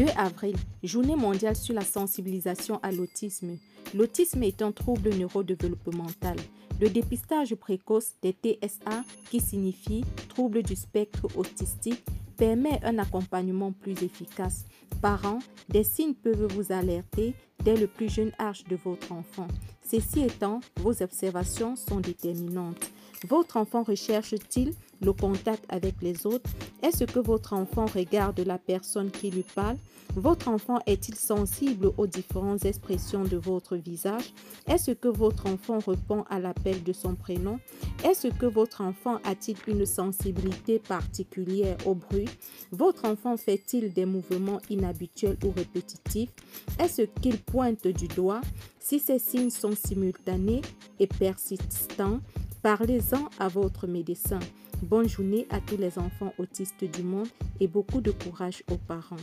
2 avril, Journée mondiale sur la sensibilisation à l'autisme. L'autisme est un trouble neurodéveloppemental. Le dépistage précoce des TSA, qui signifie trouble du spectre autistique, permet un accompagnement plus efficace. Parents, des signes peuvent vous alerter dès le plus jeune âge de votre enfant. Ceci étant, vos observations sont déterminantes. Votre enfant recherche-t-il le contact avec les autres? Est-ce que votre enfant regarde la personne qui lui parle? Votre enfant est-il sensible aux différentes expressions de votre visage? Est-ce que votre enfant répond à l'appel de son prénom? Est-ce que votre enfant a-t-il une sensibilité particulière au bruit? Votre enfant fait-il des mouvements inhabituels ou répétitifs? Est-ce qu'il pointe du doigt? Si ces signes sont simultanés et persistants, Parlez-en à votre médecin. Bonne journée à tous les enfants autistes du monde et beaucoup de courage aux parents.